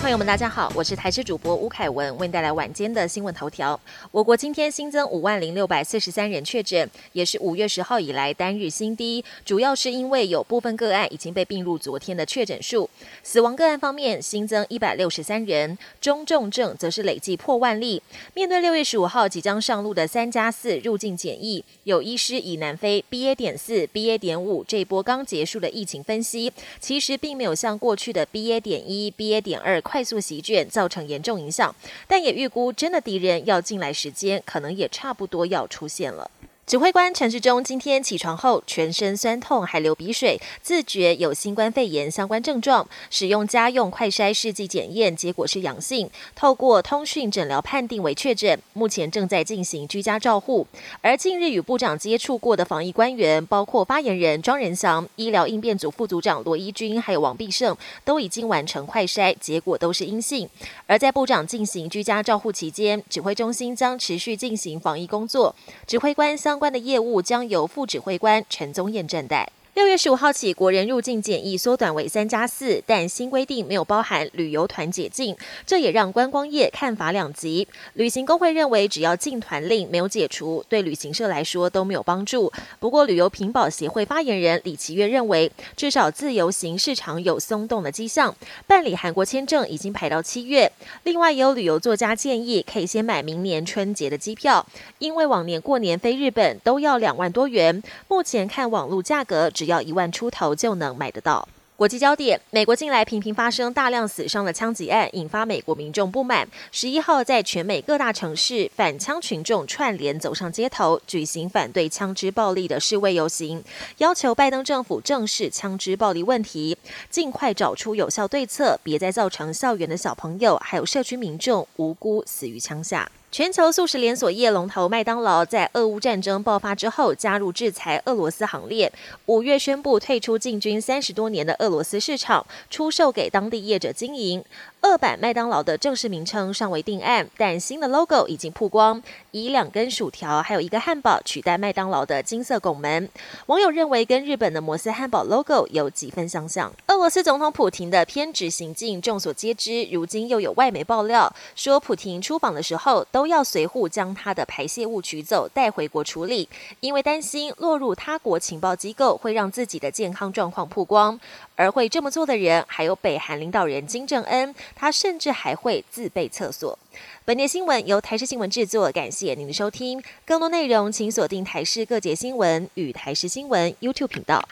朋友们，大家好，我是台视主播吴凯文，为您带来晚间的新闻头条。我国今天新增五万零六百四十三人确诊，也是五月十号以来单日新低。主要是因为有部分个案已经被并入昨天的确诊数。死亡个案方面，新增一百六十三人，中重症则是累计破万例。面对六月十五号即将上路的三加四入境检疫，有医师以南非 BA. 点四、BA. 点五这波刚结束的疫情分析，其实并没有像过去的 BA. 点一、BA. 点二快速席卷，造成严重影响，但也预估真的敌人要进来时间，可能也差不多要出现了。指挥官陈志忠今天起床后，全身酸痛，还流鼻水，自觉有新冠肺炎相关症状，使用家用快筛试剂检验，结果是阳性，透过通讯诊疗判定为确诊，目前正在进行居家照护。而近日与部长接触过的防疫官员，包括发言人庄仁祥、医疗应变组副组长罗一军，还有王必胜，都已经完成快筛，结果都是阴性。而在部长进行居家照护期间，指挥中心将持续进行防疫工作，指挥官相。相关的业务将由副指挥官陈宗彦正代。六月十五号起，国人入境检疫缩短为三加四，但新规定没有包含旅游团解禁，这也让观光业看法两极。旅行工会认为，只要禁团令没有解除，对旅行社来说都没有帮助。不过，旅游评保协会发言人李奇月认为，至少自由行市场有松动的迹象，办理韩国签证已经排到七月。另外，也有旅游作家建议，可以先买明年春节的机票，因为往年过年飞日本都要两万多元，目前看网络价格只只。要一万出头就能买得到。国际焦点：美国近来频频发生大量死伤的枪击案，引发美国民众不满。十一号，在全美各大城市，反枪群众串联走上街头，举行反对枪支暴力的示威游行，要求拜登政府正视枪支暴力问题，尽快找出有效对策，别再造成校园的小朋友还有社区民众无辜死于枪下。全球素食连锁业龙头麦当劳在俄乌战争爆发之后加入制裁俄罗斯行列，五月宣布退出进军三十多年的俄罗斯市场，出售给当地业者经营。二版麦当劳的正式名称尚未定案，但新的 logo 已经曝光，以两根薯条还有一个汉堡取代麦当劳的金色拱门。网友认为跟日本的摩斯汉堡 logo 有几分相像。俄罗斯总统普廷的偏执行径众所皆知，如今又有外媒爆料说，普廷出访的时候都要随护将他的排泄物取走带回国处理，因为担心落入他国情报机构会让自己的健康状况曝光。而会这么做的人，还有北韩领导人金正恩。他甚至还会自备厕所。本节新闻由台视新闻制作，感谢您的收听。更多内容请锁定台视各节新闻与台视新闻 YouTube 频道。